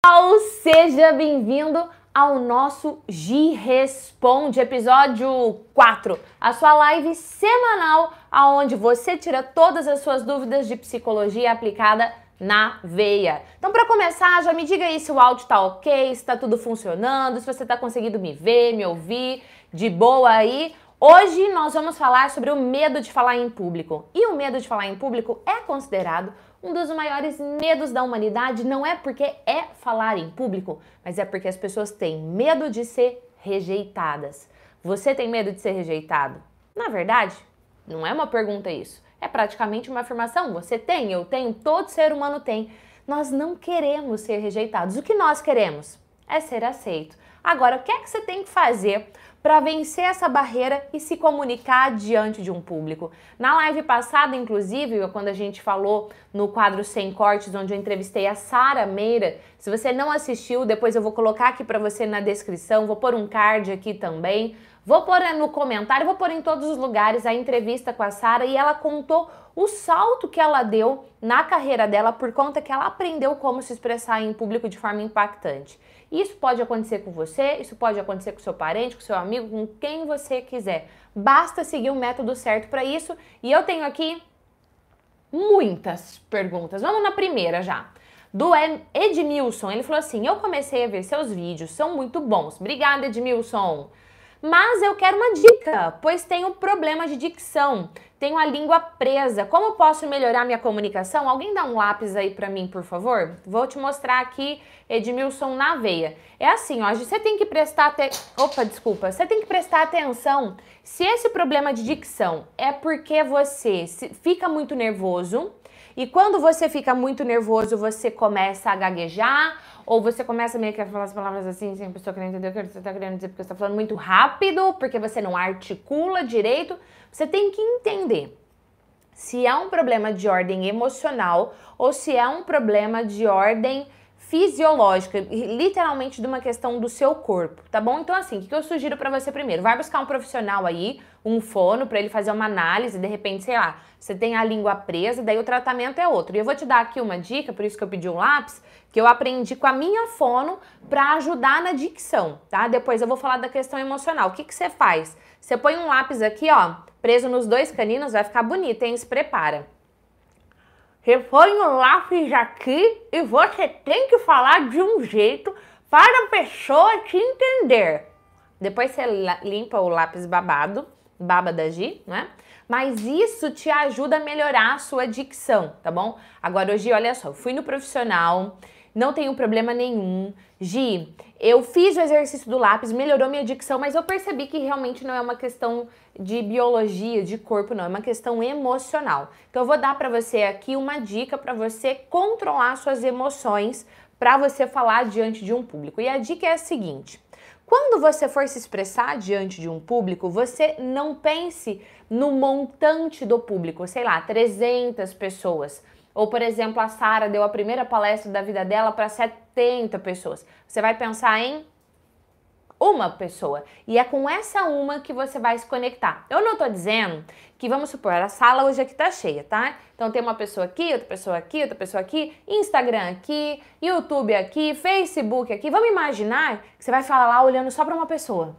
pessoal, seja bem-vindo ao nosso Gi Responde, episódio 4, a sua live semanal aonde você tira todas as suas dúvidas de psicologia aplicada na veia. Então, para começar, já me diga aí se o áudio tá ok, se tá tudo funcionando, se você tá conseguindo me ver, me ouvir de boa aí. Hoje nós vamos falar sobre o medo de falar em público. E o medo de falar em público é considerado um dos maiores medos da humanidade, não é porque é falar em público, mas é porque as pessoas têm medo de ser rejeitadas. Você tem medo de ser rejeitado? Na verdade, não é uma pergunta isso. É praticamente uma afirmação. Você tem, eu tenho, todo ser humano tem. Nós não queremos ser rejeitados. O que nós queremos? É ser aceito. Agora, o que é que você tem que fazer para vencer essa barreira e se comunicar diante de um público. Na live passada, inclusive, quando a gente falou no quadro Sem Cortes, onde eu entrevistei a Sara Meira, se você não assistiu, depois eu vou colocar aqui para você na descrição, vou pôr um card aqui também. Vou pôr no comentário, vou pôr em todos os lugares a entrevista com a Sara e ela contou o salto que ela deu na carreira dela por conta que ela aprendeu como se expressar em público de forma impactante. Isso pode acontecer com você, isso pode acontecer com seu parente, com seu amigo, com quem você quiser. Basta seguir o método certo para isso. E eu tenho aqui muitas perguntas. Vamos na primeira já. Do Edmilson, ele falou assim: Eu comecei a ver seus vídeos, são muito bons. Obrigada, Edmilson. Mas eu quero uma dica, pois tenho problema de dicção, tenho a língua presa. Como posso melhorar minha comunicação? Alguém dá um lápis aí para mim, por favor? Vou te mostrar aqui, Edmilson na veia. É assim, ó, você tem que prestar até, opa, desculpa, você tem que prestar atenção se esse problema de dicção é porque você fica muito nervoso, e quando você fica muito nervoso, você começa a gaguejar, ou você começa meio que a falar as palavras assim, sem a pessoa querer entender o que você está querendo dizer, porque você está falando muito rápido, porque você não articula direito. Você tem que entender se é um problema de ordem emocional ou se é um problema de ordem fisiológica, literalmente de uma questão do seu corpo, tá bom? Então, assim, o que eu sugiro para você primeiro? Vai buscar um profissional aí, um fono, para ele fazer uma análise, de repente, sei lá, você tem a língua presa, daí o tratamento é outro. E eu vou te dar aqui uma dica, por isso que eu pedi um lápis, que eu aprendi com a minha fono para ajudar na dicção, tá? Depois eu vou falar da questão emocional. O que, que você faz? Você põe um lápis aqui, ó, preso nos dois caninos, vai ficar bonito, hein? Se prepara. Você põe o lápis aqui e você tem que falar de um jeito para a pessoa te entender. Depois você limpa o lápis babado, baba da Gi, né? Mas isso te ajuda a melhorar a sua dicção, tá bom? Agora, hoje, olha só, eu fui no profissional, não tenho problema nenhum. Gi, eu fiz o exercício do lápis, melhorou minha dicção, mas eu percebi que realmente não é uma questão de biologia, de corpo, não, é uma questão emocional. Então eu vou dar para você aqui uma dica para você controlar suas emoções para você falar diante de um público. E a dica é a seguinte: quando você for se expressar diante de um público, você não pense no montante do público, sei lá, 300 pessoas. Ou, por exemplo, a Sara deu a primeira palestra da vida dela para 70 pessoas. Você vai pensar em uma pessoa. E é com essa uma que você vai se conectar. Eu não tô dizendo que, vamos supor, a sala hoje aqui tá cheia, tá? Então tem uma pessoa aqui, outra pessoa aqui, outra pessoa aqui, Instagram aqui, YouTube aqui, Facebook aqui. Vamos imaginar que você vai falar lá olhando só para uma pessoa.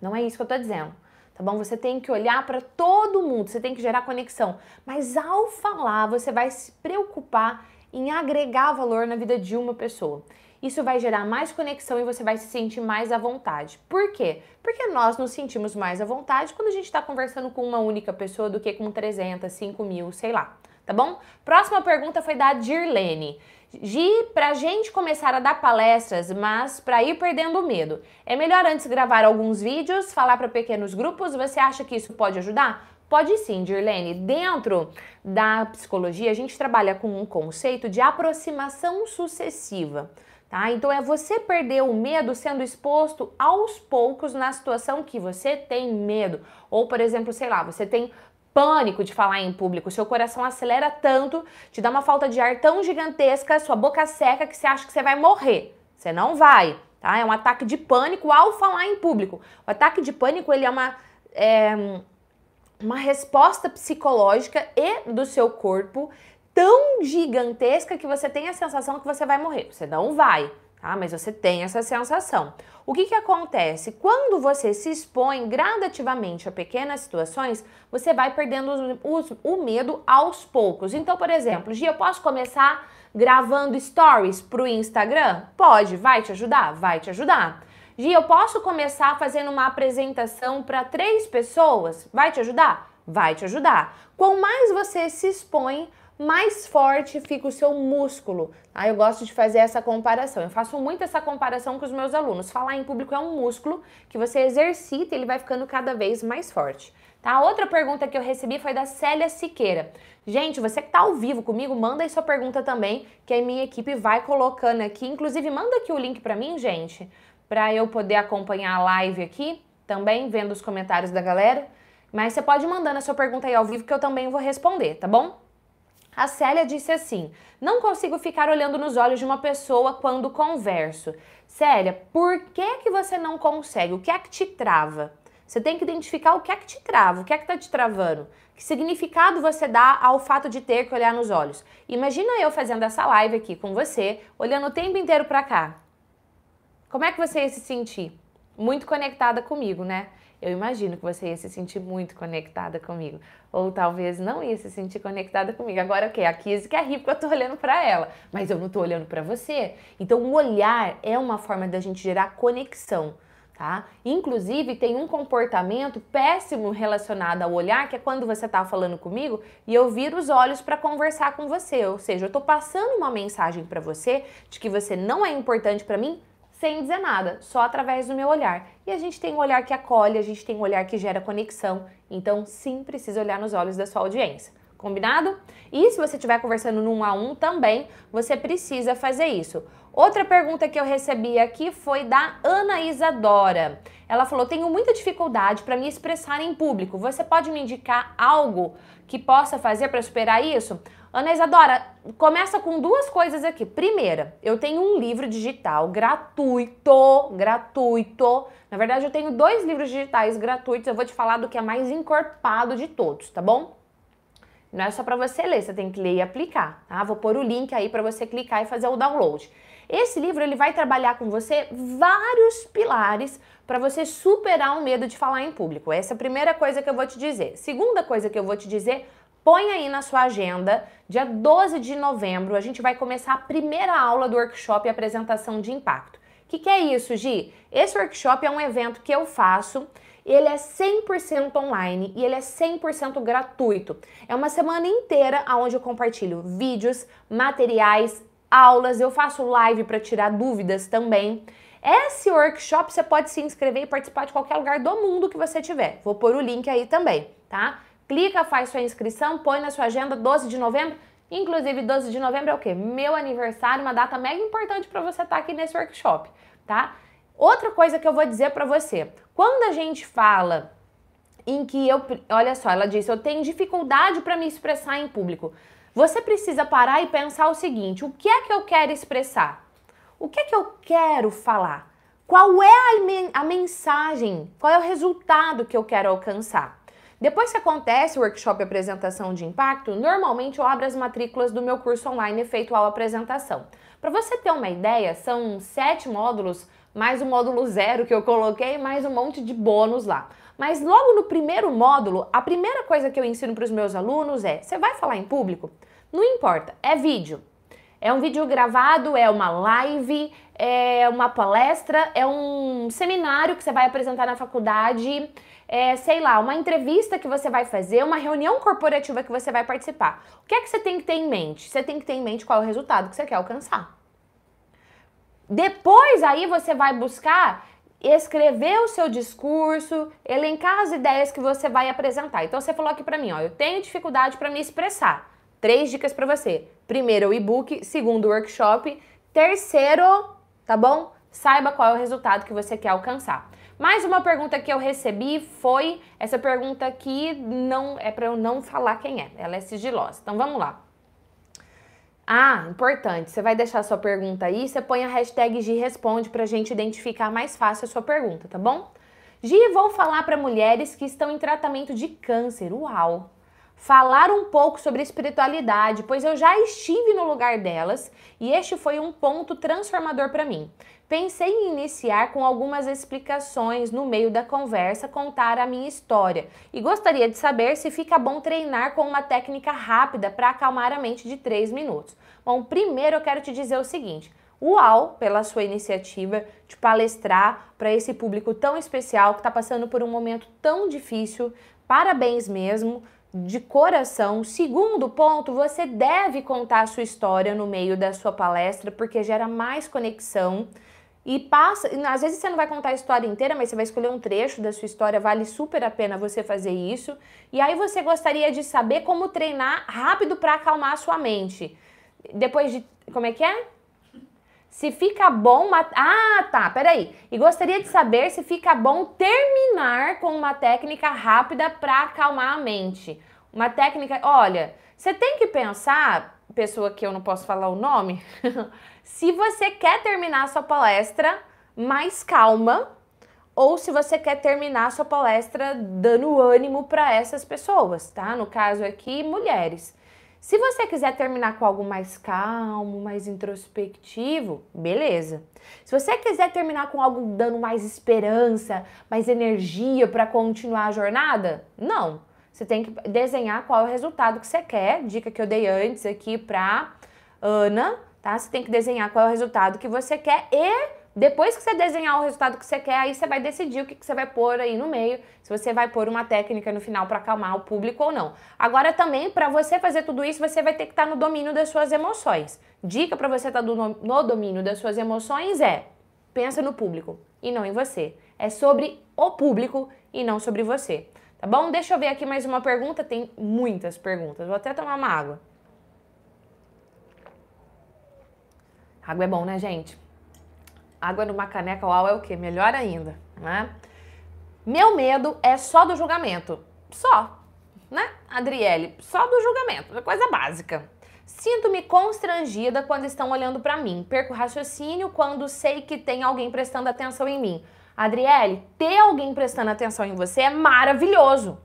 Não é isso que eu tô dizendo tá bom? Você tem que olhar para todo mundo, você tem que gerar conexão. Mas ao falar, você vai se preocupar em agregar valor na vida de uma pessoa. Isso vai gerar mais conexão e você vai se sentir mais à vontade. Por quê? Porque nós nos sentimos mais à vontade quando a gente está conversando com uma única pessoa do que com 300, 5 mil, sei lá. Tá bom? Próxima pergunta foi da Dirlene. Gi, pra gente começar a dar palestras, mas para ir perdendo o medo, é melhor antes gravar alguns vídeos, falar para pequenos grupos? Você acha que isso pode ajudar? Pode sim, Dirlene. Dentro da psicologia, a gente trabalha com um conceito de aproximação sucessiva. Tá? Então é você perder o medo sendo exposto aos poucos na situação que você tem medo. Ou, por exemplo, sei lá, você tem pânico de falar em público, seu coração acelera tanto, te dá uma falta de ar tão gigantesca, sua boca seca que você acha que você vai morrer. Você não vai, tá? É um ataque de pânico ao falar em público. O ataque de pânico, ele é uma, é, uma resposta psicológica e do seu corpo tão gigantesca que você tem a sensação que você vai morrer. Você não vai, tá? Mas você tem essa sensação. O que, que acontece? Quando você se expõe gradativamente a pequenas situações, você vai perdendo os, os, o medo aos poucos. Então, por exemplo, Gia, eu posso começar gravando stories para o Instagram? Pode, vai te ajudar? Vai te ajudar. Gia, eu posso começar fazendo uma apresentação para três pessoas? Vai te ajudar? Vai te ajudar. Quanto mais você se expõe, mais forte fica o seu músculo. Ah, eu gosto de fazer essa comparação. Eu faço muito essa comparação com os meus alunos. Falar em público é um músculo que você exercita e ele vai ficando cada vez mais forte. Tá? Outra pergunta que eu recebi foi da Célia Siqueira. Gente, você que está ao vivo comigo, manda aí sua pergunta também, que a minha equipe vai colocando aqui. Inclusive, manda aqui o link para mim, gente, para eu poder acompanhar a live aqui, também vendo os comentários da galera. Mas você pode mandando a sua pergunta aí ao vivo que eu também vou responder, tá bom? A Célia disse assim: Não consigo ficar olhando nos olhos de uma pessoa quando converso. Célia, por que, que você não consegue? O que é que te trava? Você tem que identificar o que é que te trava, o que é que está te travando. Que significado você dá ao fato de ter que olhar nos olhos? Imagina eu fazendo essa live aqui com você, olhando o tempo inteiro para cá. Como é que você ia se sentir? Muito conectada comigo, né? Eu imagino que você ia se sentir muito conectada comigo. Ou talvez não ia se sentir conectada comigo. Agora o okay, A Kizzy quer rir porque eu tô olhando para ela. Mas eu não tô olhando para você. Então o olhar é uma forma da gente gerar conexão. Tá? Inclusive, tem um comportamento péssimo relacionado ao olhar, que é quando você está falando comigo e eu viro os olhos para conversar com você. Ou seja, eu estou passando uma mensagem para você de que você não é importante para mim sem dizer nada, só através do meu olhar. E a gente tem um olhar que acolhe, a gente tem um olhar que gera conexão. Então, sim, precisa olhar nos olhos da sua audiência. Combinado? E se você estiver conversando num a um também, você precisa fazer isso. Outra pergunta que eu recebi aqui foi da Ana Isadora. Ela falou: Tenho muita dificuldade para me expressar em público. Você pode me indicar algo que possa fazer para superar isso? Ana Isadora, começa com duas coisas aqui. Primeira, eu tenho um livro digital gratuito, gratuito. Na verdade, eu tenho dois livros digitais gratuitos. Eu vou te falar do que é mais encorpado de todos, tá bom? Não é só para você ler, você tem que ler e aplicar, tá? Vou pôr o link aí para você clicar e fazer o download. Esse livro ele vai trabalhar com você vários pilares para você superar o medo de falar em público. Essa é a primeira coisa que eu vou te dizer. Segunda coisa que eu vou te dizer, Põe aí na sua agenda, dia 12 de novembro, a gente vai começar a primeira aula do workshop Apresentação de Impacto. O que, que é isso, Gi? Esse workshop é um evento que eu faço ele é 100% online e ele é 100% gratuito. É uma semana inteira onde eu compartilho vídeos, materiais, aulas, eu faço live para tirar dúvidas também. Esse workshop você pode se inscrever e participar de qualquer lugar do mundo que você tiver. Vou pôr o link aí também, tá? Clica, faz sua inscrição, põe na sua agenda 12 de novembro. Inclusive, 12 de novembro é o quê? Meu aniversário, uma data mega importante para você estar tá aqui nesse workshop, tá? Outra coisa que eu vou dizer para você, quando a gente fala em que eu, olha só, ela disse, eu tenho dificuldade para me expressar em público. Você precisa parar e pensar o seguinte: o que é que eu quero expressar? O que é que eu quero falar? Qual é a, a mensagem? Qual é o resultado que eu quero alcançar? Depois que acontece o workshop apresentação de impacto, normalmente eu abro as matrículas do meu curso online Efeitual Apresentação. Para você ter uma ideia, são sete módulos, mais o módulo zero que eu coloquei, mais um monte de bônus lá. Mas logo no primeiro módulo, a primeira coisa que eu ensino para os meus alunos é: você vai falar em público? Não importa, é vídeo. É um vídeo gravado, é uma live, é uma palestra, é um seminário que você vai apresentar na faculdade é, sei lá, uma entrevista que você vai fazer, uma reunião corporativa que você vai participar. O que é que você tem que ter em mente? Você tem que ter em mente qual é o resultado que você quer alcançar. Depois aí você vai buscar escrever o seu discurso, elencar as ideias que você vai apresentar. Então você falou aqui para mim, ó, eu tenho dificuldade para me expressar. Três dicas para você. Primeiro, o e-book, segundo, o workshop, terceiro, tá bom? Saiba qual é o resultado que você quer alcançar. Mais uma pergunta que eu recebi foi essa pergunta aqui não é para eu não falar quem é. Ela é sigilosa. Então vamos lá. Ah, importante. Você vai deixar sua pergunta aí, você põe a hashtag Gi Responde para a gente identificar mais fácil a sua pergunta, tá bom? Gi, vou falar para mulheres que estão em tratamento de câncer. Uau! Falar um pouco sobre espiritualidade, pois eu já estive no lugar delas e este foi um ponto transformador para mim. Pensei em iniciar com algumas explicações no meio da conversa, contar a minha história e gostaria de saber se fica bom treinar com uma técnica rápida para acalmar a mente de 3 minutos. Bom, primeiro eu quero te dizer o seguinte: Uau, pela sua iniciativa de palestrar para esse público tão especial que está passando por um momento tão difícil. Parabéns mesmo de coração. Segundo ponto, você deve contar a sua história no meio da sua palestra, porque gera mais conexão. E passa, às vezes você não vai contar a história inteira, mas você vai escolher um trecho da sua história, vale super a pena você fazer isso. E aí você gostaria de saber como treinar rápido para acalmar a sua mente. Depois de, como é que é? Se fica bom. Ah, tá, peraí. E gostaria de saber se fica bom terminar com uma técnica rápida para acalmar a mente. Uma técnica. Olha, você tem que pensar, pessoa que eu não posso falar o nome, se você quer terminar a sua palestra mais calma ou se você quer terminar a sua palestra dando ânimo para essas pessoas, tá? No caso aqui, mulheres. Se você quiser terminar com algo mais calmo, mais introspectivo, beleza. Se você quiser terminar com algo dando mais esperança, mais energia para continuar a jornada, não. Você tem que desenhar qual é o resultado que você quer. Dica que eu dei antes aqui para Ana, tá? Você tem que desenhar qual é o resultado que você quer e depois que você desenhar o resultado que você quer, aí você vai decidir o que, você vai pôr aí no meio, se você vai pôr uma técnica no final para acalmar o público ou não. Agora também, para você fazer tudo isso, você vai ter que estar tá no domínio das suas emoções. Dica para você estar tá no domínio das suas emoções é: pensa no público e não em você. É sobre o público e não sobre você. Tá bom? Deixa eu ver aqui mais uma pergunta. Tem muitas perguntas. Vou até tomar uma água. Água é bom, né, gente? Água numa caneca uau é o quê? Melhor ainda, né? Meu medo é só do julgamento. Só, né, Adriele? Só do julgamento, é coisa básica. Sinto-me constrangida quando estão olhando para mim. Perco raciocínio quando sei que tem alguém prestando atenção em mim. Adriele, ter alguém prestando atenção em você é maravilhoso.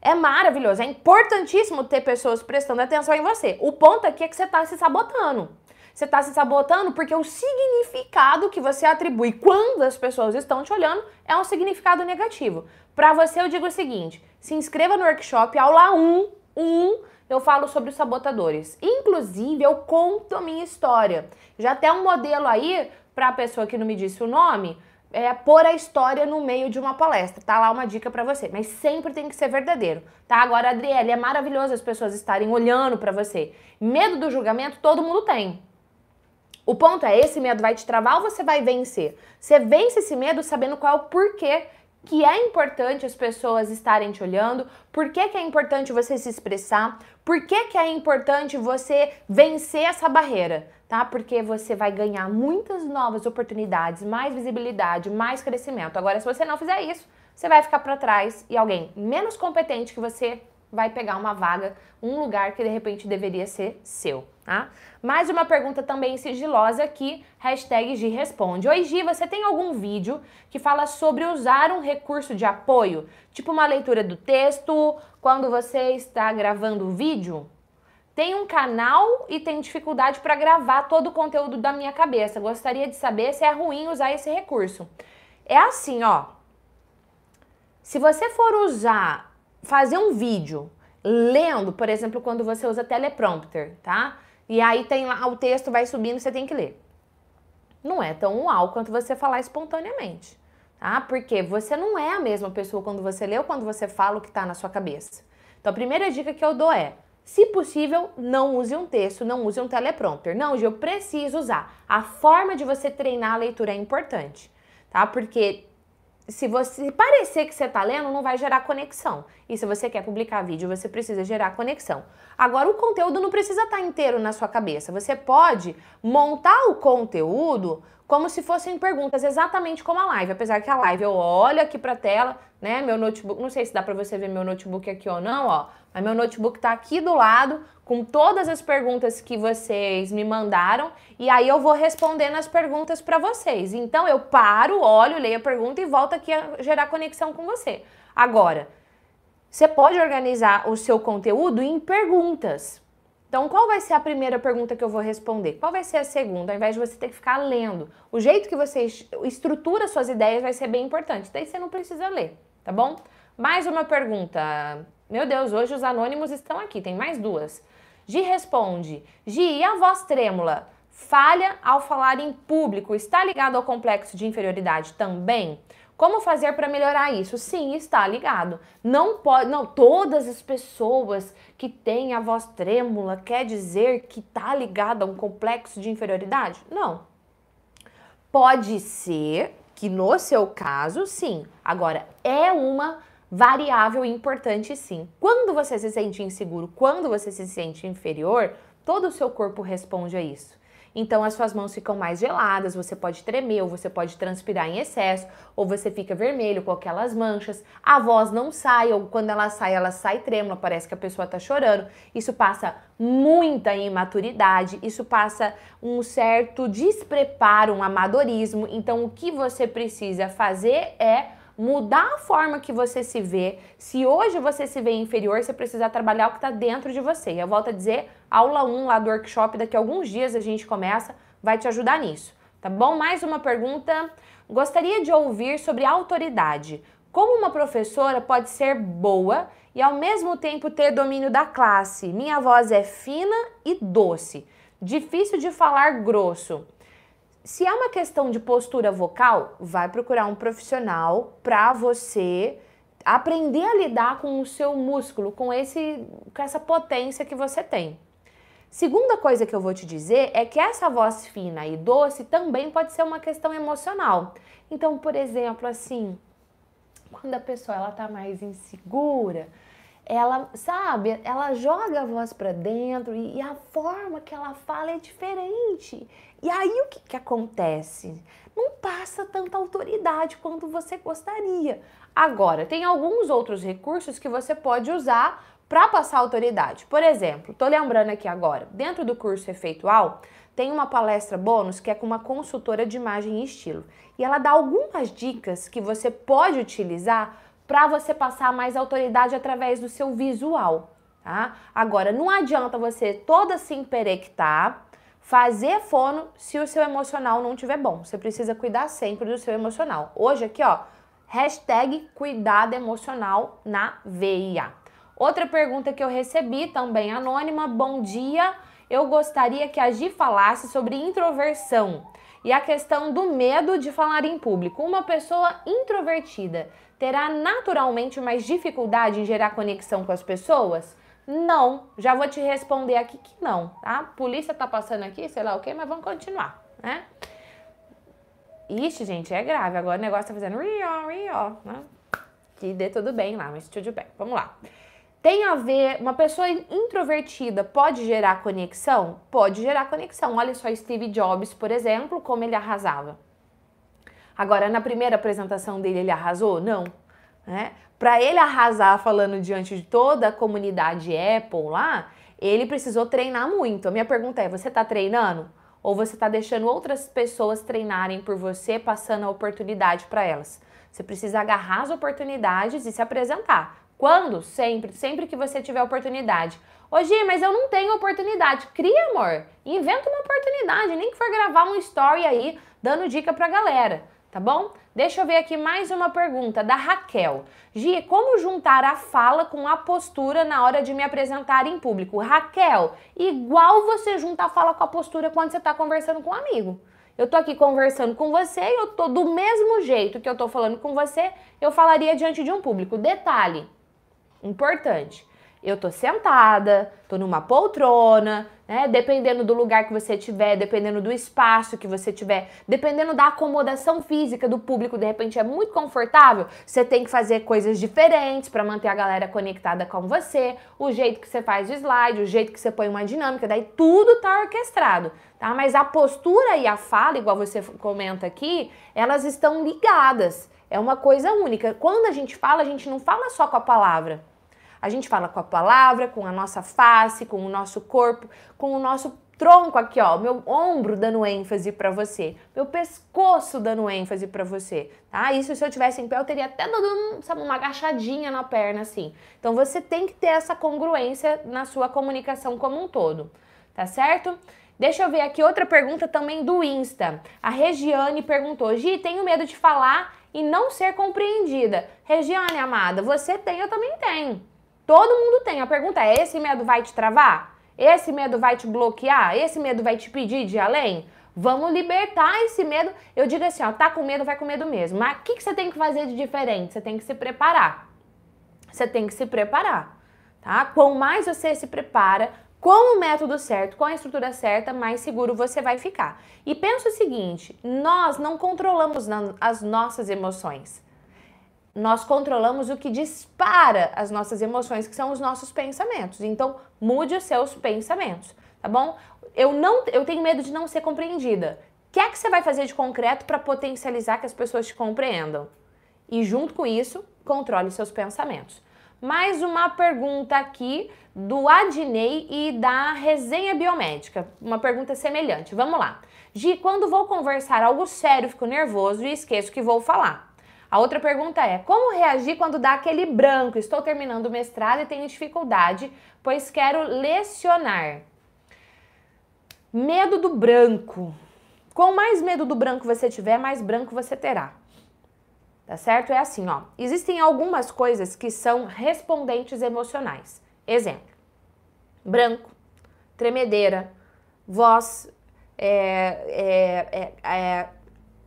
É maravilhoso, é importantíssimo ter pessoas prestando atenção em você. O ponto aqui é que você está se sabotando. Você está se sabotando porque o significado que você atribui quando as pessoas estão te olhando é um significado negativo. Para você, eu digo o seguinte: se inscreva no workshop, aula 1, 1 eu falo sobre os sabotadores. Inclusive, eu conto a minha história. Já tem um modelo aí para a pessoa que não me disse o nome, é pôr a história no meio de uma palestra. Tá lá uma dica para você, mas sempre tem que ser verdadeiro, tá? Agora, Adriele, é maravilhoso as pessoas estarem olhando para você. Medo do julgamento todo mundo tem. O ponto é, esse medo vai te travar ou você vai vencer? Você vence esse medo sabendo qual é o porquê que é importante as pessoas estarem te olhando, por que, que é importante você se expressar, por que, que é importante você vencer essa barreira, tá? Porque você vai ganhar muitas novas oportunidades, mais visibilidade, mais crescimento. Agora, se você não fizer isso, você vai ficar para trás e alguém menos competente que você vai pegar uma vaga, um lugar que de repente deveria ser seu, tá? Mais uma pergunta também sigilosa aqui, hashtag Gi responde. Oi Gi, você tem algum vídeo que fala sobre usar um recurso de apoio, tipo uma leitura do texto, quando você está gravando o vídeo? Tem um canal e tem dificuldade para gravar todo o conteúdo da minha cabeça. Gostaria de saber se é ruim usar esse recurso. É assim, ó. Se você for usar fazer um vídeo lendo, por exemplo, quando você usa teleprompter, tá? E aí tem lá o texto vai subindo, você tem que ler. Não é tão uau quanto você falar espontaneamente, tá? Porque você não é a mesma pessoa quando você lê ou quando você fala o que está na sua cabeça. Então a primeira dica que eu dou é, se possível, não use um texto, não use um teleprompter. Não, eu preciso usar. A forma de você treinar a leitura é importante, tá? Porque se você parecer que você está lendo, não vai gerar conexão. E se você quer publicar vídeo, você precisa gerar conexão. Agora, o conteúdo não precisa estar tá inteiro na sua cabeça. Você pode montar o conteúdo como se fossem perguntas, exatamente como a live. Apesar que a live eu olho aqui para a tela, né? Meu notebook, não sei se dá para você ver meu notebook aqui ou não, ó. Mas meu notebook está aqui do lado com todas as perguntas que vocês me mandaram e aí eu vou respondendo as perguntas para vocês. Então eu paro, olho, leio a pergunta e volto aqui a gerar conexão com você. Agora, Você pode organizar o seu conteúdo em perguntas. Então, qual vai ser a primeira pergunta que eu vou responder? Qual vai ser a segunda? Ao invés de você ter que ficar lendo. O jeito que você estrutura suas ideias vai ser bem importante. Daí você não precisa ler, tá bom? Mais uma pergunta. Meu Deus, hoje os anônimos estão aqui, tem mais duas. Gi responde: Gi, e a voz trêmula? Falha ao falar em público está ligado ao complexo de inferioridade também? Como fazer para melhorar isso? Sim, está ligado. Não pode, não todas as pessoas que têm a voz trêmula quer dizer que está ligado a um complexo de inferioridade? Não. Pode ser que no seu caso, sim. Agora é uma variável importante sim. Quando você se sente inseguro, quando você se sente inferior, todo o seu corpo responde a isso. Então as suas mãos ficam mais geladas, você pode tremer, ou você pode transpirar em excesso, ou você fica vermelho com aquelas manchas. A voz não sai, ou quando ela sai, ela sai trêmula, parece que a pessoa tá chorando. Isso passa muita imaturidade, isso passa um certo despreparo, um amadorismo. Então o que você precisa fazer é mudar a forma que você se vê. Se hoje você se vê inferior, você precisa trabalhar o que está dentro de você. E eu volto a dizer, aula 1 lá do workshop, daqui a alguns dias a gente começa, vai te ajudar nisso. Tá bom? Mais uma pergunta. Gostaria de ouvir sobre autoridade. Como uma professora pode ser boa e ao mesmo tempo ter domínio da classe? Minha voz é fina e doce. Difícil de falar grosso. Se é uma questão de postura vocal, vai procurar um profissional para você aprender a lidar com o seu músculo, com esse com essa potência que você tem. Segunda coisa que eu vou te dizer é que essa voz fina e doce também pode ser uma questão emocional. Então, por exemplo, assim, quando a pessoa ela tá mais insegura, ela, sabe, ela joga a voz para dentro e, e, a forma que ela fala é diferente. E aí o que, que acontece? Não passa tanta autoridade quanto você gostaria. Agora, tem alguns outros recursos que você pode usar para passar autoridade. Por exemplo, tô lembrando aqui agora, dentro do curso Efeitual, tem uma palestra bônus que é com uma consultora de imagem e estilo. E ela dá algumas dicas que você pode utilizar para você passar mais autoridade através do seu visual, tá? Agora, não adianta você toda se emperectar, fazer fono se o seu emocional não estiver bom. Você precisa cuidar sempre do seu emocional. Hoje aqui, ó, hashtag cuidado emocional na veia. Outra pergunta que eu recebi, também anônima, bom dia, eu gostaria que a Gi falasse sobre introversão e a questão do medo de falar em público. Uma pessoa introvertida terá naturalmente mais dificuldade em gerar conexão com as pessoas? Não, já vou te responder aqui que não, tá? Polícia tá passando aqui, sei lá o que, mas vamos continuar, né? Ixi, gente, é grave. Agora o negócio tá fazendo rio, rio, né? Que dê tudo bem lá, mas tudo bem. Vamos lá. Tem a ver, uma pessoa introvertida pode gerar conexão? Pode gerar conexão. Olha só Steve Jobs, por exemplo, como ele arrasava. Agora, na primeira apresentação dele, ele arrasou? Não. Né? Para ele arrasar falando diante de toda a comunidade Apple lá, ele precisou treinar muito. A minha pergunta é: você está treinando? Ou você está deixando outras pessoas treinarem por você, passando a oportunidade para elas? Você precisa agarrar as oportunidades e se apresentar. Quando? Sempre, sempre que você tiver oportunidade. Ô mas eu não tenho oportunidade. Cria, amor. Inventa uma oportunidade, nem que for gravar um story aí, dando dica pra galera tá bom? Deixa eu ver aqui mais uma pergunta da Raquel. Gi, como juntar a fala com a postura na hora de me apresentar em público? Raquel, igual você junta a fala com a postura quando você está conversando com um amigo. Eu tô aqui conversando com você e eu tô do mesmo jeito que eu tô falando com você, eu falaria diante de um público. Detalhe importante eu tô sentada, tô numa poltrona, né? Dependendo do lugar que você tiver, dependendo do espaço que você tiver, dependendo da acomodação física do público, de repente é muito confortável, você tem que fazer coisas diferentes para manter a galera conectada com você, o jeito que você faz o slide, o jeito que você põe uma dinâmica, daí tudo tá orquestrado, tá? Mas a postura e a fala, igual você comenta aqui, elas estão ligadas. É uma coisa única. Quando a gente fala, a gente não fala só com a palavra. A gente fala com a palavra, com a nossa face, com o nosso corpo, com o nosso tronco aqui, ó, meu ombro dando ênfase para você, meu pescoço dando ênfase para você, tá? Isso se eu tivesse em pé eu teria até dado, sabe, uma agachadinha na perna assim. Então você tem que ter essa congruência na sua comunicação como um todo, tá certo? Deixa eu ver aqui outra pergunta também do Insta. A Regiane perguntou: Gi, tenho medo de falar e não ser compreendida. Regiane, amada, você tem, eu também tenho. Todo mundo tem. A pergunta é: esse medo vai te travar? Esse medo vai te bloquear? Esse medo vai te pedir de ir além? Vamos libertar esse medo. Eu digo assim, ó, tá com medo, vai com medo mesmo. Mas o que, que você tem que fazer de diferente? Você tem que se preparar. Você tem que se preparar, tá? Quanto mais você se prepara, com o método certo, com a estrutura certa, mais seguro você vai ficar. E pensa o seguinte: nós não controlamos as nossas emoções. Nós controlamos o que dispara as nossas emoções, que são os nossos pensamentos. Então, mude os seus pensamentos, tá bom? Eu não, eu tenho medo de não ser compreendida. O que é que você vai fazer de concreto para potencializar que as pessoas te compreendam? E junto com isso, controle seus pensamentos. Mais uma pergunta aqui do Adnei e da Resenha Biomédica. Uma pergunta semelhante. Vamos lá. Gi, quando vou conversar algo sério, fico nervoso e esqueço que vou falar. A outra pergunta é: como reagir quando dá aquele branco? Estou terminando o mestrado e tenho dificuldade, pois quero lecionar. Medo do branco. Quanto mais medo do branco você tiver, mais branco você terá. Tá certo? É assim, ó. Existem algumas coisas que são respondentes emocionais. Exemplo: branco, tremedeira, voz, é, é, é, é,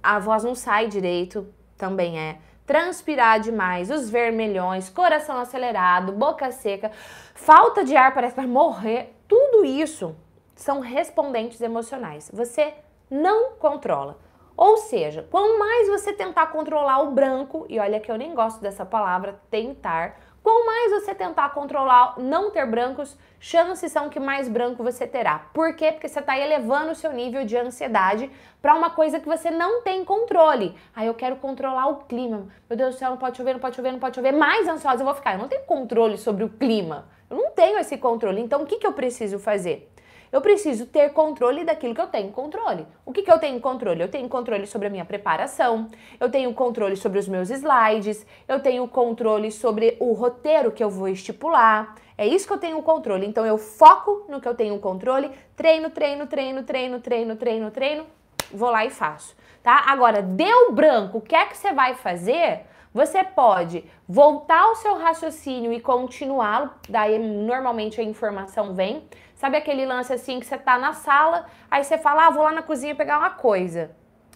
a voz não sai direito, também é. Transpirar demais, os vermelhões, coração acelerado, boca seca, falta de ar, parece que vai morrer. Tudo isso são respondentes emocionais. Você não controla. Ou seja, quanto mais você tentar controlar o branco, e olha que eu nem gosto dessa palavra, tentar, quanto mais você tentar controlar não ter brancos, chances são que mais branco você terá. Por quê? Porque você está elevando o seu nível de ansiedade para uma coisa que você não tem controle. Aí eu quero controlar o clima. Meu Deus do céu, não pode chover, não pode chover, não pode chover. Mais ansiosa eu vou ficar. Eu não tenho controle sobre o clima. Eu não tenho esse controle. Então o que, que eu preciso fazer? Eu preciso ter controle daquilo que eu tenho controle. O que, que eu tenho controle? Eu tenho controle sobre a minha preparação, eu tenho controle sobre os meus slides, eu tenho controle sobre o roteiro que eu vou estipular. É isso que eu tenho controle. Então eu foco no que eu tenho controle, treino, treino, treino, treino, treino, treino, treino, vou lá e faço, tá? Agora, deu branco, o que é que você vai fazer? Você pode voltar o seu raciocínio e continuá-lo, daí normalmente a informação vem. Sabe aquele lance assim que você tá na sala, aí você fala, ah, vou lá na cozinha pegar uma coisa.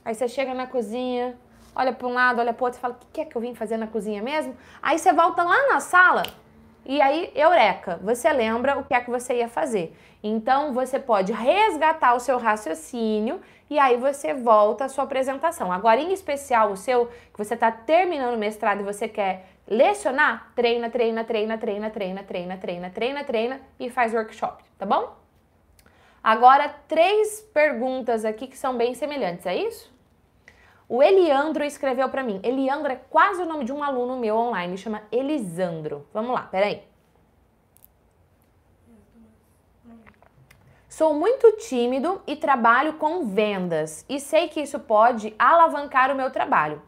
Aí você chega na cozinha, olha para um lado, olha para outro, e fala, o que é que eu vim fazer na cozinha mesmo? Aí você volta lá na sala e aí, eureka, você lembra o que é que você ia fazer. Então, você pode resgatar o seu raciocínio e aí você volta à sua apresentação. Agora, em especial, o seu, que você está terminando o mestrado e você quer lecionar, treina, treina, treina, treina, treina, treina, treina, treina, treina e faz workshop, tá bom? Agora, três perguntas aqui que são bem semelhantes, é isso? O Eliandro escreveu para mim. Eliandro é quase o nome de um aluno meu online, chama Elisandro. Vamos lá, peraí. Sou muito tímido e trabalho com vendas e sei que isso pode alavancar o meu trabalho.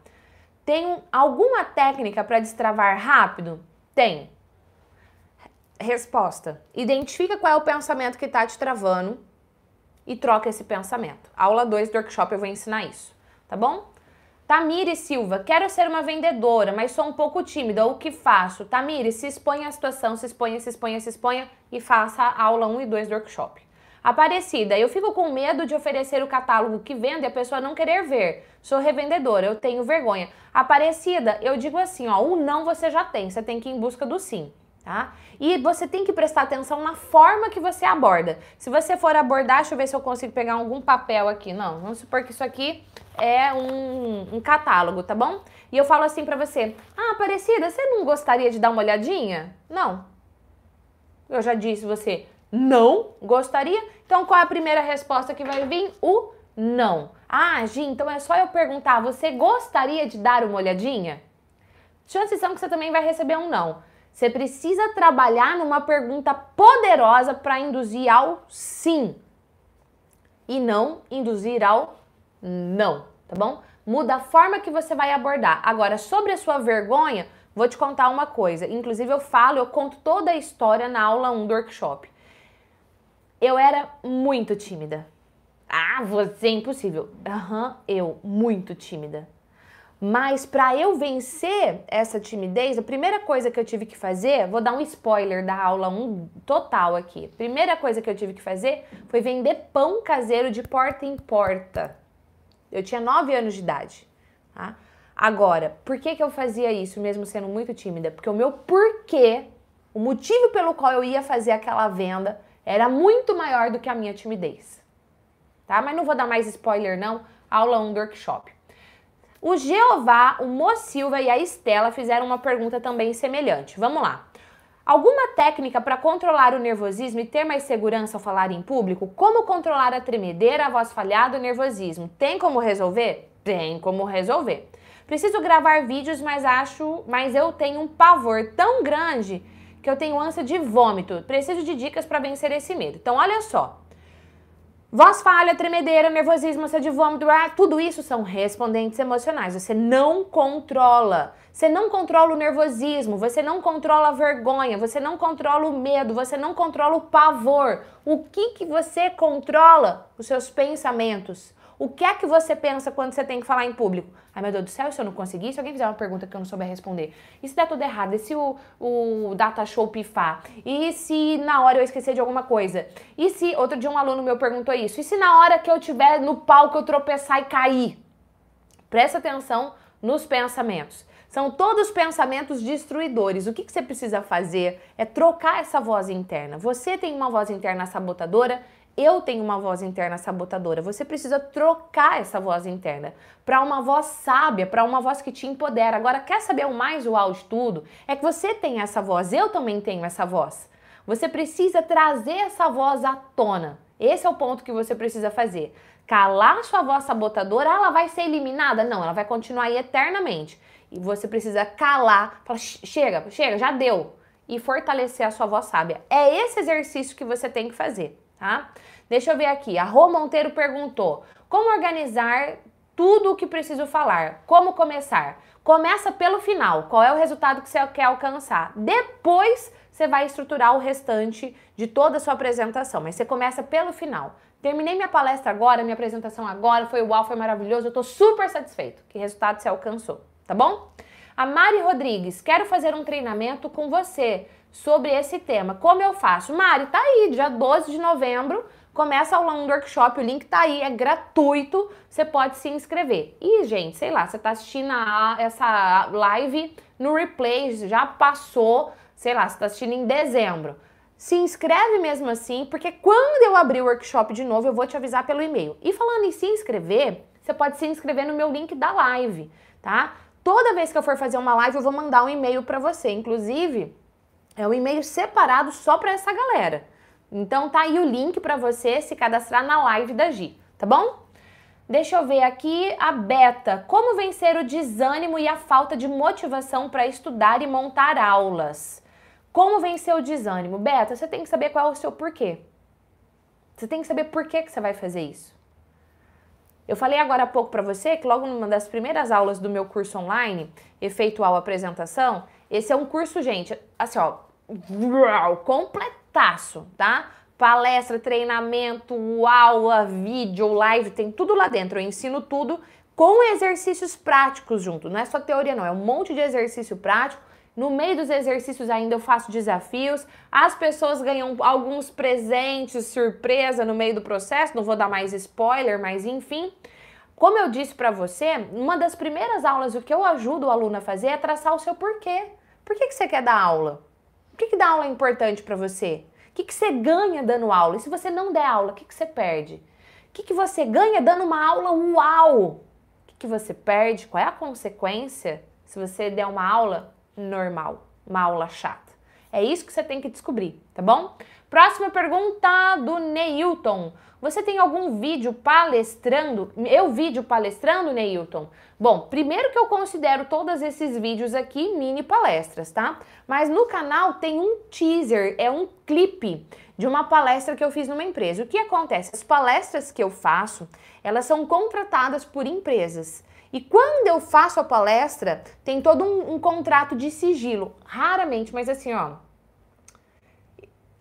Tenho alguma técnica para destravar rápido? Tem. Resposta: identifica qual é o pensamento que está te travando e troca esse pensamento. Aula 2 do workshop eu vou ensinar isso, tá bom? Tamire Silva, quero ser uma vendedora, mas sou um pouco tímida. O que faço? Tamire, se exponha à situação, se exponha, se exponha, se exponha e faça a aula 1 e 2 do workshop. Aparecida, eu fico com medo de oferecer o catálogo que vende e a pessoa não querer ver. Sou revendedora, eu tenho vergonha. Aparecida, eu digo assim, ó, o não você já tem, você tem que ir em busca do sim. Tá? E você tem que prestar atenção na forma que você aborda. Se você for abordar, deixa eu ver se eu consigo pegar algum papel aqui. Não, vamos supor que isso aqui é um, um catálogo, tá bom? E eu falo assim pra você: Ah, Aparecida, você não gostaria de dar uma olhadinha? Não. Eu já disse você não gostaria. Então qual é a primeira resposta que vai vir? O não. Ah, Gi, então é só eu perguntar: você gostaria de dar uma olhadinha? Chances são que você também vai receber um não. Você precisa trabalhar numa pergunta poderosa para induzir ao sim. e não induzir ao não, tá bom? Muda a forma que você vai abordar. Agora, sobre a sua vergonha, vou te contar uma coisa. Inclusive, eu falo, eu conto toda a história na aula 1 do workshop. Eu era muito tímida. Ah, você é impossível. Aham, uhum, eu, muito tímida. Mas para eu vencer essa timidez, a primeira coisa que eu tive que fazer, vou dar um spoiler da aula 1 total aqui. Primeira coisa que eu tive que fazer foi vender pão caseiro de porta em porta. Eu tinha 9 anos de idade. Tá? Agora, por que, que eu fazia isso mesmo sendo muito tímida? Porque o meu porquê, o motivo pelo qual eu ia fazer aquela venda, era muito maior do que a minha timidez. Tá? Mas não vou dar mais spoiler, não. Aula 1 do workshop. O Jeová, o Mo Silva e a Estela fizeram uma pergunta também semelhante. Vamos lá. Alguma técnica para controlar o nervosismo e ter mais segurança ao falar em público? Como controlar a tremedeira, a voz falhada, o nervosismo? Tem como resolver? Tem como resolver. Preciso gravar vídeos, mas acho, mas eu tenho um pavor tão grande que eu tenho ânsia de vômito. Preciso de dicas para vencer esse medo. Então, olha só. Voz falha, tremedeira, nervosismo, ânsia de vômito, ah, tudo isso são respondentes emocionais. Você não controla. Você não controla o nervosismo, você não controla a vergonha, você não controla o medo, você não controla o pavor. O que que você controla? Os seus pensamentos. O que é que você pensa quando você tem que falar em público? Ai meu Deus do céu, se eu não conseguir, se alguém fizer uma pergunta que eu não souber responder, e se der tudo errado, e se o, o data show pifar? E se na hora eu esquecer de alguma coisa? E se, outro dia um aluno meu perguntou isso, e se na hora que eu tiver no palco eu tropeçar e cair? Presta atenção nos pensamentos. São todos pensamentos destruidores. O que, que você precisa fazer é trocar essa voz interna. Você tem uma voz interna sabotadora, eu tenho uma voz interna sabotadora. Você precisa trocar essa voz interna para uma voz sábia, para uma voz que te empodera. Agora, quer saber o mais uau de tudo? É que você tem essa voz, eu também tenho essa voz. Você precisa trazer essa voz à tona. Esse é o ponto que você precisa fazer. Calar sua voz sabotadora, ela vai ser eliminada? Não, ela vai continuar aí eternamente. E você precisa calar, falar, chega, chega, já deu. E fortalecer a sua voz sábia. É esse exercício que você tem que fazer tá? Deixa eu ver aqui. A Rô Monteiro perguntou: como organizar tudo o que preciso falar? Como começar? Começa pelo final. Qual é o resultado que você quer alcançar? Depois você vai estruturar o restante de toda a sua apresentação, mas você começa pelo final. Terminei minha palestra agora, minha apresentação agora, foi uau, foi maravilhoso, eu tô super satisfeito. Que resultado você alcançou, tá bom? A Mari Rodrigues, quero fazer um treinamento com você sobre esse tema. Como eu faço? Mari, tá aí, dia 12 de novembro, começa o um workshop, o link tá aí, é gratuito, você pode se inscrever. E, gente, sei lá, você tá assistindo a, essa live no replay, já passou, sei lá, você tá assistindo em dezembro. Se inscreve mesmo assim, porque quando eu abrir o workshop de novo, eu vou te avisar pelo e-mail. E falando em se inscrever, você pode se inscrever no meu link da live, tá? Toda vez que eu for fazer uma live, eu vou mandar um e-mail para você. Inclusive, é um e-mail separado só para essa galera. Então tá aí o link para você se cadastrar na live da Gi, tá bom? Deixa eu ver aqui a Beta. Como vencer o desânimo e a falta de motivação para estudar e montar aulas? Como vencer o desânimo? Beta, você tem que saber qual é o seu porquê. Você tem que saber por que, que você vai fazer isso. Eu falei agora há pouco para você que logo numa das primeiras aulas do meu curso online, Efeitual Apresentação, esse é um curso, gente, assim, ó, completaço, tá? Palestra, treinamento, aula, vídeo, live, tem tudo lá dentro. Eu ensino tudo com exercícios práticos junto. Não é só teoria, não, é um monte de exercício prático. No meio dos exercícios ainda eu faço desafios. As pessoas ganham alguns presentes, surpresa no meio do processo. Não vou dar mais spoiler, mas enfim. Como eu disse para você, uma das primeiras aulas o que eu ajudo o aluno a fazer é traçar o seu porquê. Por que, que você quer dar aula? Por que, que dar aula é importante para você? O que, que você ganha dando aula? E se você não der aula, o que, que você perde? O que, que você ganha dando uma aula uau? O que, que você perde? Qual é a consequência se você der uma aula normal, uma aula chata? É isso que você tem que descobrir, tá bom? Próxima pergunta do Neilton. Você tem algum vídeo palestrando? Eu vídeo palestrando, Neilton? Bom, primeiro que eu considero todos esses vídeos aqui mini palestras, tá? Mas no canal tem um teaser, é um clipe de uma palestra que eu fiz numa empresa. O que acontece? As palestras que eu faço, elas são contratadas por empresas. E quando eu faço a palestra, tem todo um, um contrato de sigilo. Raramente, mas assim, ó,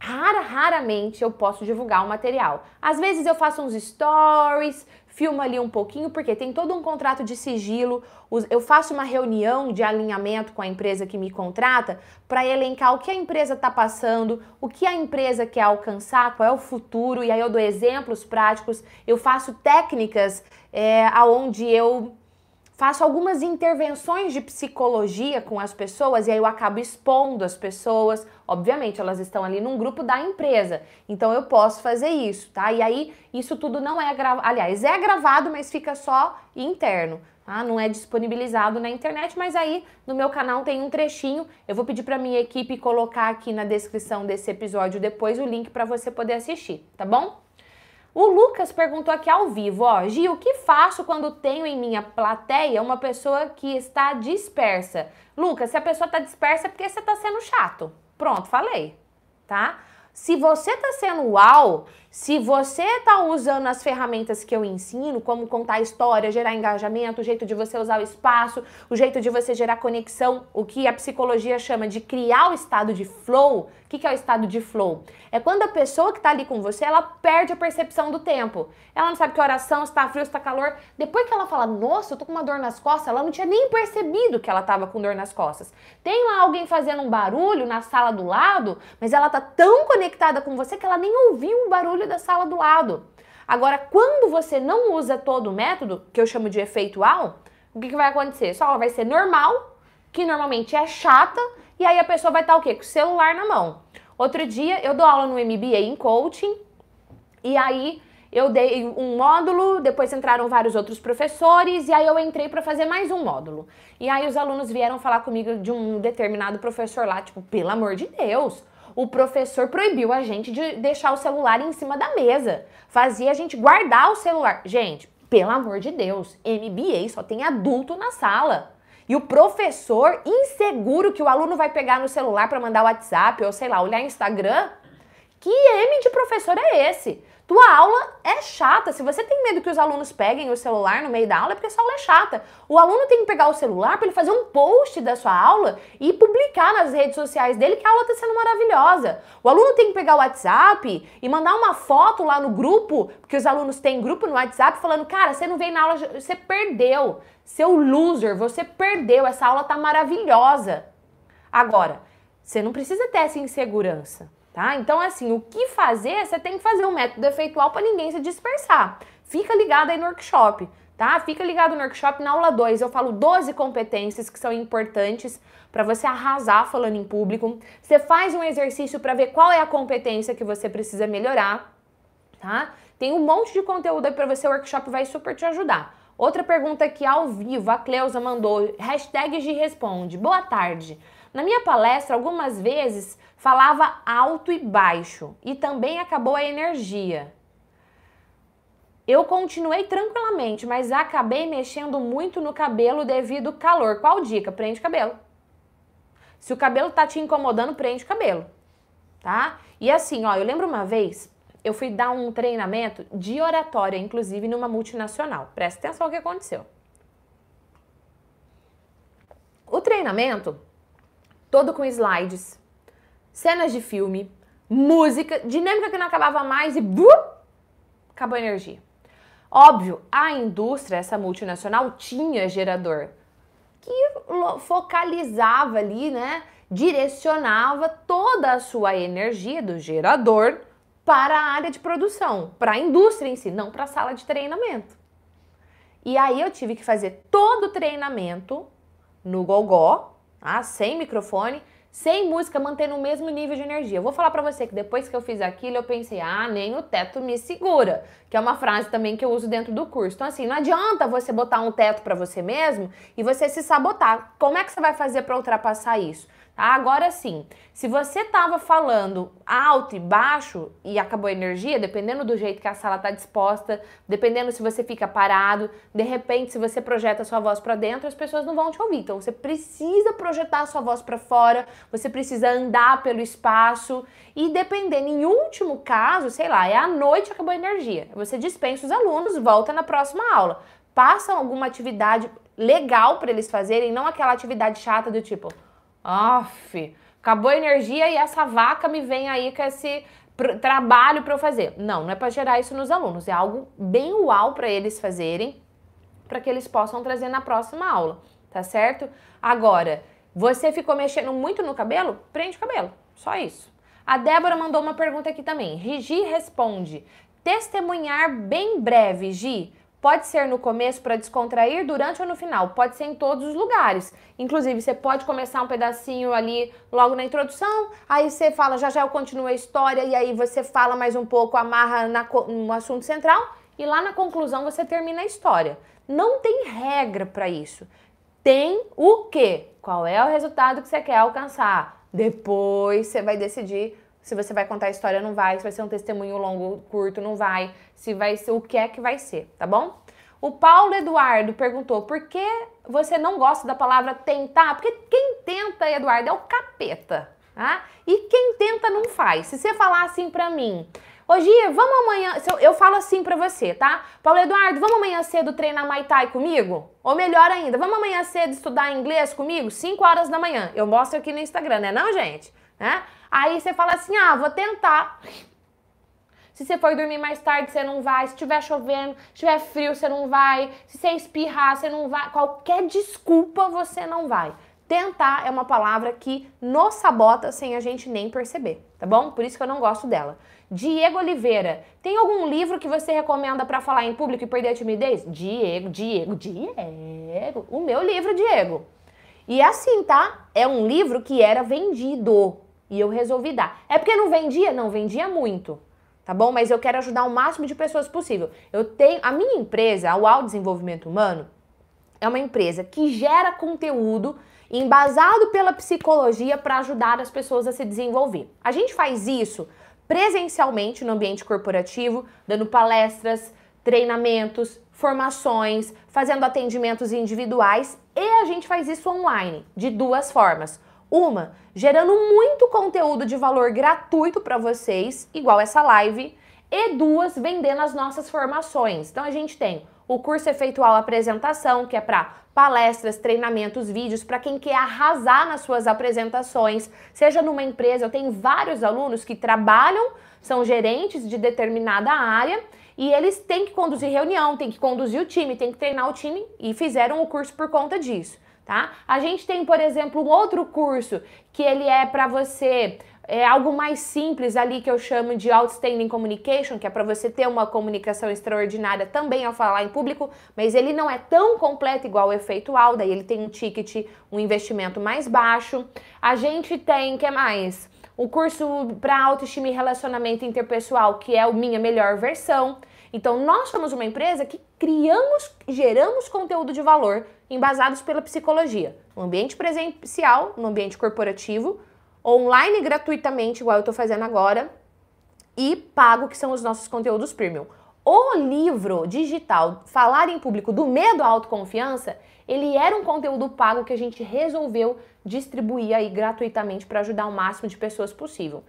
rara, raramente eu posso divulgar o material. Às vezes eu faço uns stories, filmo ali um pouquinho, porque tem todo um contrato de sigilo. Eu faço uma reunião de alinhamento com a empresa que me contrata para elencar o que a empresa está passando, o que a empresa quer alcançar, qual é o futuro, e aí eu dou exemplos práticos. Eu faço técnicas é, aonde eu faço algumas intervenções de psicologia com as pessoas e aí eu acabo expondo as pessoas. Obviamente, elas estão ali num grupo da empresa, então eu posso fazer isso, tá? E aí isso tudo não é gravado, aliás, é gravado, mas fica só interno. Tá? Não é disponibilizado na internet, mas aí no meu canal tem um trechinho. Eu vou pedir para minha equipe colocar aqui na descrição desse episódio depois o link para você poder assistir, tá bom? O Lucas perguntou aqui ao vivo, ó, Gi, o que faço quando tenho em minha plateia uma pessoa que está dispersa? Lucas, se a pessoa está dispersa é porque você está sendo chato. Pronto, falei, tá? Se você está sendo uau, se você está usando as ferramentas que eu ensino, como contar história, gerar engajamento, o jeito de você usar o espaço, o jeito de você gerar conexão, o que a psicologia chama de criar o estado de flow. O que, que é o estado de flow? É quando a pessoa que está ali com você, ela perde a percepção do tempo. Ela não sabe que oração, está frio, está calor. Depois que ela fala, nossa, eu tô com uma dor nas costas, ela não tinha nem percebido que ela estava com dor nas costas. Tem lá alguém fazendo um barulho na sala do lado, mas ela tá tão conectada com você que ela nem ouviu o barulho barulho da sala do lado. Agora, quando você não usa todo o método, que eu chamo de efeitual, o que, que vai acontecer? Só ela vai ser normal, que normalmente é chata, e aí a pessoa vai estar o quê? Com o celular na mão. Outro dia eu dou aula no MBA em coaching, e aí eu dei um módulo, depois entraram vários outros professores, e aí eu entrei para fazer mais um módulo. E aí os alunos vieram falar comigo de um determinado professor lá, tipo, pelo amor de Deus, o professor proibiu a gente de deixar o celular em cima da mesa. Fazia a gente guardar o celular. Gente, pelo amor de Deus, MBA só tem adulto na sala. E o professor inseguro que o aluno vai pegar no celular para mandar WhatsApp ou sei lá, olhar Instagram. Que M de professor é esse? Tua aula é chata. Se você tem medo que os alunos peguem o celular no meio da aula, é porque a sua aula é chata. O aluno tem que pegar o celular para ele fazer um post da sua aula e publicar nas redes sociais dele que a aula está sendo maravilhosa. O aluno tem que pegar o WhatsApp e mandar uma foto lá no grupo, porque os alunos têm grupo no WhatsApp falando: "Cara, você não veio na aula, você perdeu. Seu loser, você perdeu. Essa aula tá maravilhosa." Agora, você não precisa ter essa insegurança tá? Então, assim, o que fazer, você tem que fazer um método efeitual para ninguém se dispersar. Fica ligado aí no workshop, tá? Fica ligado no workshop na aula 2. Eu falo 12 competências que são importantes para você arrasar falando em público. Você faz um exercício para ver qual é a competência que você precisa melhorar, tá? Tem um monte de conteúdo aí para você, o workshop vai super te ajudar. Outra pergunta aqui ao vivo, a Cleusa mandou, hashtag de responde. Boa tarde. Na minha palestra, algumas vezes falava alto e baixo e também acabou a energia. Eu continuei tranquilamente, mas acabei mexendo muito no cabelo devido ao calor. Qual dica? Prende cabelo. Se o cabelo tá te incomodando, prende o cabelo, tá? E assim, ó, eu lembro uma vez, eu fui dar um treinamento de oratória, inclusive numa multinacional. Presta atenção no que aconteceu. O treinamento, todo com slides, cenas de filme, música, dinâmica que não acabava mais e bu, acabou a energia. Óbvio, a indústria, essa multinacional, tinha gerador que focalizava ali, né? Direcionava toda a sua energia do gerador para a área de produção, para a indústria em si, não para a sala de treinamento. E aí eu tive que fazer todo o treinamento no gogó, tá? sem microfone, sem música, mantendo o mesmo nível de energia. Eu vou falar para você que depois que eu fiz aquilo, eu pensei, ah, nem o teto me segura, que é uma frase também que eu uso dentro do curso. Então, assim, não adianta você botar um teto para você mesmo e você se sabotar. Como é que você vai fazer para ultrapassar isso? Tá? Agora sim, se você estava falando alto e baixo e acabou a energia, dependendo do jeito que a sala está disposta, dependendo se você fica parado, de repente, se você projeta a sua voz para dentro, as pessoas não vão te ouvir. Então você precisa projetar a sua voz para fora, você precisa andar pelo espaço e dependendo, em último caso, sei lá, é à noite acabou a energia. Você dispensa os alunos, volta na próxima aula. Passa alguma atividade legal para eles fazerem, não aquela atividade chata do tipo Aff, acabou a energia e essa vaca me vem aí com esse trabalho para eu fazer. Não, não é para gerar isso nos alunos, é algo bem uau para eles fazerem, para que eles possam trazer na próxima aula, tá certo? Agora, você ficou mexendo muito no cabelo? Prende o cabelo, só isso. A Débora mandou uma pergunta aqui também. Rigi responde: testemunhar bem breve, Gi. Pode ser no começo para descontrair, durante ou no final. Pode ser em todos os lugares. Inclusive, você pode começar um pedacinho ali logo na introdução, aí você fala, já já eu continuo a história, e aí você fala mais um pouco, amarra na, no assunto central, e lá na conclusão você termina a história. Não tem regra para isso. Tem o quê? Qual é o resultado que você quer alcançar? Depois você vai decidir se você vai contar a história, não vai. Se vai ser um testemunho longo, curto, não vai. Se vai ser o que é que vai ser, tá bom? O Paulo Eduardo perguntou por que você não gosta da palavra tentar? Porque quem tenta, Eduardo, é o capeta, tá? E quem tenta não faz. Se você falar assim pra mim, Gia, vamos amanhã. Eu falo assim pra você, tá? Paulo Eduardo, vamos amanhã cedo treinar Muay Thai comigo? Ou melhor ainda, vamos amanhã cedo estudar inglês comigo? 5 horas da manhã. Eu mostro aqui no Instagram, né, não, gente? Né? Aí você fala assim: ah, vou tentar. Se você for dormir mais tarde, você não vai. Se estiver chovendo, se estiver frio, você não vai. Se você espirrar, você não vai. Qualquer desculpa, você não vai. Tentar é uma palavra que nos sabota sem a gente nem perceber, tá bom? Por isso que eu não gosto dela. Diego Oliveira, tem algum livro que você recomenda para falar em público e perder a timidez? Diego, Diego, Diego. O meu livro, Diego. E é assim, tá? É um livro que era vendido. E eu resolvi dar. É porque não vendia? Não, vendia muito. Tá bom? Mas eu quero ajudar o máximo de pessoas possível. Eu tenho. A minha empresa, a UAU Desenvolvimento Humano, é uma empresa que gera conteúdo embasado pela psicologia para ajudar as pessoas a se desenvolver. A gente faz isso presencialmente no ambiente corporativo, dando palestras, treinamentos, formações, fazendo atendimentos individuais e a gente faz isso online de duas formas. Uma, gerando muito conteúdo de valor gratuito para vocês, igual essa live, e duas, vendendo as nossas formações. Então a gente tem o curso efeitual apresentação, que é para palestras, treinamentos, vídeos para quem quer arrasar nas suas apresentações, seja numa empresa, eu tenho vários alunos que trabalham, são gerentes de determinada área e eles têm que conduzir reunião, têm que conduzir o time, têm que treinar o time e fizeram o curso por conta disso tá? A gente tem, por exemplo, um outro curso que ele é para você é algo mais simples ali que eu chamo de outstanding communication, que é para você ter uma comunicação extraordinária também ao falar em público, mas ele não é tão completo igual o efeitual, daí ele tem um ticket, um investimento mais baixo. A gente tem, que mais? O curso para autoestima e relacionamento interpessoal, que é o minha melhor versão. Então, nós somos uma empresa que criamos, geramos conteúdo de valor embasados pela psicologia, no ambiente presencial, no ambiente corporativo, online gratuitamente, igual eu estou fazendo agora, e pago, que são os nossos conteúdos premium. O livro digital Falar em Público do Medo à Autoconfiança, ele era um conteúdo pago que a gente resolveu distribuir aí gratuitamente para ajudar o máximo de pessoas possível.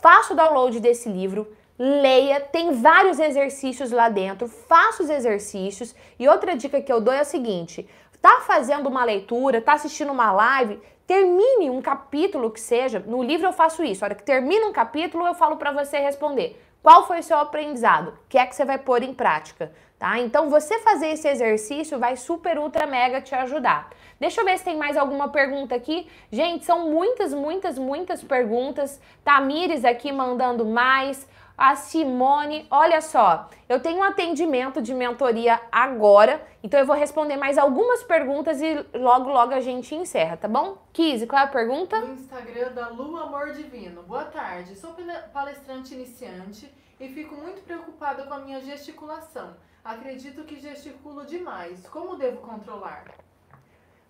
Faça o download desse livro, leia, tem vários exercícios lá dentro, faça os exercícios. E outra dica que eu dou é a seguinte: tá fazendo uma leitura, tá assistindo uma live, termine um capítulo que seja. No livro eu faço isso. A hora que termina um capítulo, eu falo para você responder. Qual foi o seu aprendizado? O que é que você vai pôr em prática? Tá? Então, você fazer esse exercício vai super, ultra, mega te ajudar. Deixa eu ver se tem mais alguma pergunta aqui. Gente, são muitas, muitas, muitas perguntas. Tamires aqui mandando mais. A Simone, olha só, eu tenho um atendimento de mentoria agora, então eu vou responder mais algumas perguntas e logo, logo a gente encerra, tá bom? Kizzy, qual é a pergunta? No Instagram da Lu Amor Divino. Boa tarde, sou palestrante iniciante e fico muito preocupada com a minha gesticulação. Acredito que gesticulo demais. Como devo controlar?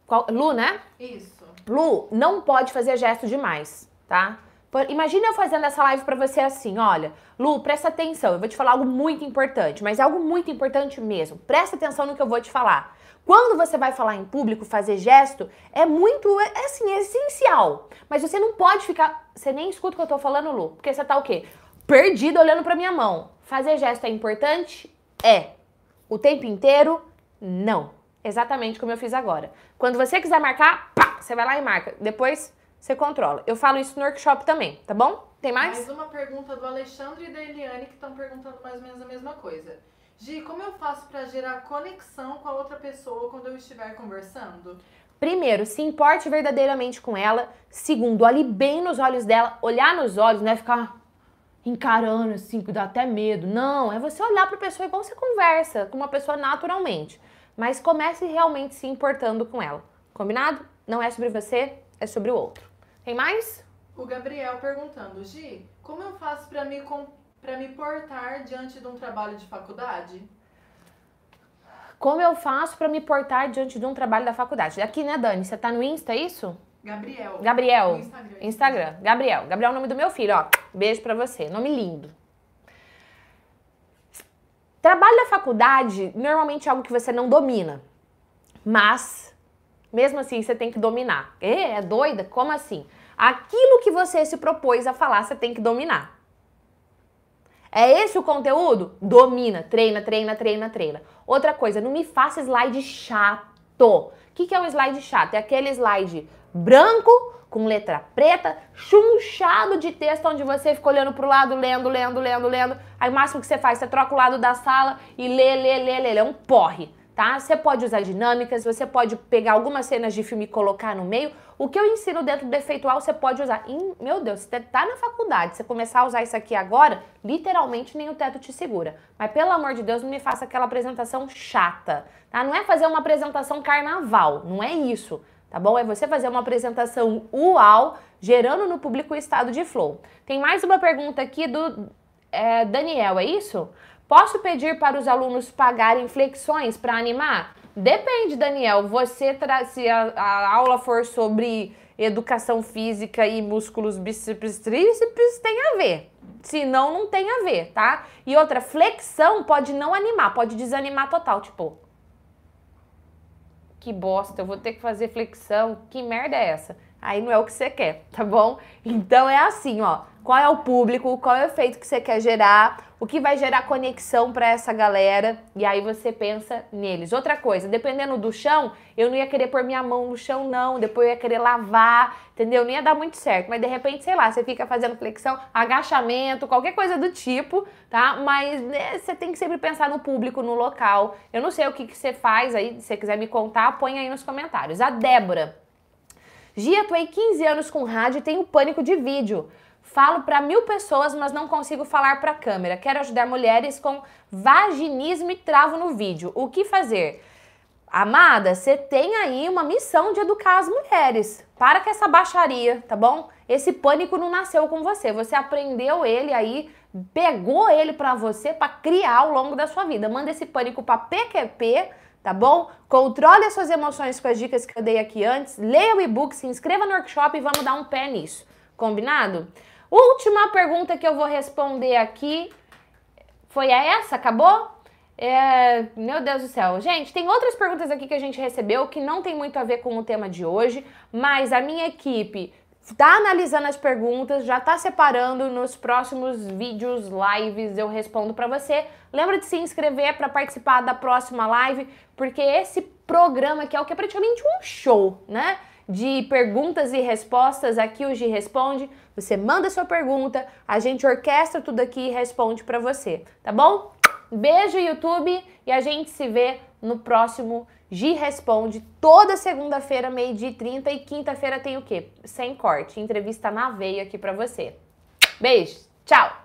Qual, Lu, né? Isso. Lu, não pode fazer gesto demais, tá? Imagina eu fazendo essa live para você assim, olha, Lu, presta atenção, eu vou te falar algo muito importante, mas é algo muito importante mesmo. Presta atenção no que eu vou te falar. Quando você vai falar em público, fazer gesto, é muito, é assim, é essencial. Mas você não pode ficar, você nem escuta o que eu tô falando, Lu, porque você tá o quê? Perdido olhando para minha mão. Fazer gesto é importante? É. O tempo inteiro? Não. Exatamente como eu fiz agora. Quando você quiser marcar, pá, você vai lá e marca. Depois você controla. Eu falo isso no workshop também, tá bom? Tem mais? Mais uma pergunta do Alexandre e da Eliane que estão perguntando mais ou menos a mesma coisa. Gi, como eu faço para gerar conexão com a outra pessoa quando eu estiver conversando? Primeiro, se importe verdadeiramente com ela. Segundo, olhe bem nos olhos dela. Olhar nos olhos não é ficar encarando assim, que dá até medo. Não, é você olhar para a pessoa igual você conversa com uma pessoa naturalmente. Mas comece realmente se importando com ela. Combinado? Não é sobre você, é sobre o outro. Tem mais? O Gabriel perguntando, Gi, como eu faço para me, pra me portar diante de um trabalho de faculdade? Como eu faço para me portar diante de um trabalho da faculdade? Aqui, né, Dani? Você tá no Insta, é isso? Gabriel. Gabriel. Instagram. Instagram. Gabriel. Gabriel é o nome do meu filho, ó. Beijo para você. Nome lindo. Trabalho da faculdade normalmente é algo que você não domina. Mas mesmo assim, você tem que dominar. É, é doida? Como assim? Aquilo que você se propôs a falar, você tem que dominar. É esse o conteúdo? Domina, treina, treina, treina, treina. Outra coisa, não me faça slide chato. O que, que é um slide chato? É aquele slide branco, com letra preta, chunchado de texto, onde você fica olhando pro lado, lendo, lendo, lendo, lendo. Aí o máximo que você faz, você troca o lado da sala e lê, lê, lê, lê. É um porre tá? Você pode usar dinâmicas, você pode pegar algumas cenas de filme e colocar no meio. O que eu ensino dentro do efeitual você pode usar. Meu Deus, você tá na faculdade, você começar a usar isso aqui agora, literalmente nem o teto te segura. Mas pelo amor de Deus, não me faça aquela apresentação chata, tá? Não é fazer uma apresentação carnaval, não é isso, tá bom? É você fazer uma apresentação uau, gerando no público o estado de flow. Tem mais uma pergunta aqui do é, Daniel, é isso? Posso pedir para os alunos pagarem flexões para animar? Depende, Daniel. Você se a, a, aula for sobre educação física e músculos bíceps tríceps, tem a ver. Se não, não tem a ver, tá? E outra, flexão pode não animar, pode desanimar total, tipo, que bosta, eu vou ter que fazer flexão, que merda é essa? Aí não é o que você quer, tá bom? Então é assim, ó qual é o público, qual é o efeito que você quer gerar, o que vai gerar conexão para essa galera, e aí você pensa neles. Outra coisa, dependendo do chão, eu não ia querer pôr minha mão no chão, não, depois eu ia querer lavar, entendeu? Não ia dar muito certo, mas de repente, sei lá, você fica fazendo flexão, agachamento, qualquer coisa do tipo, tá? Mas né, você tem que sempre pensar no público, no local. Eu não sei o que, que você faz aí, se você quiser me contar, põe aí nos comentários. A Débora. Gia, atuei 15 anos com rádio e tenho pânico de vídeo. Falo para mil pessoas, mas não consigo falar para a câmera. Quero ajudar mulheres com vaginismo e travo no vídeo. O que fazer? Amada, você tem aí uma missão de educar as mulheres. Para com essa baixaria, tá bom? Esse pânico não nasceu com você. Você aprendeu ele aí, pegou ele para você para criar ao longo da sua vida. Manda esse pânico para PQP, tá bom? Controle as suas emoções com as dicas que eu dei aqui antes. Leia o e-book, se inscreva no workshop e vamos dar um pé nisso. Combinado? Última pergunta que eu vou responder aqui foi essa, acabou? É, meu Deus do céu. Gente, tem outras perguntas aqui que a gente recebeu que não tem muito a ver com o tema de hoje, mas a minha equipe está analisando as perguntas, já está separando nos próximos vídeos, lives, eu respondo para você. Lembra de se inscrever para participar da próxima live, porque esse programa aqui é o que é praticamente um show, né? De perguntas e respostas aqui o Gi Responde. Você manda sua pergunta, a gente orquestra tudo aqui e responde para você, tá bom? Beijo YouTube e a gente se vê no próximo Gi Responde toda segunda-feira, meio-dia e 30 e quinta-feira tem o quê? Sem corte, entrevista na veia aqui para você. Beijo, tchau!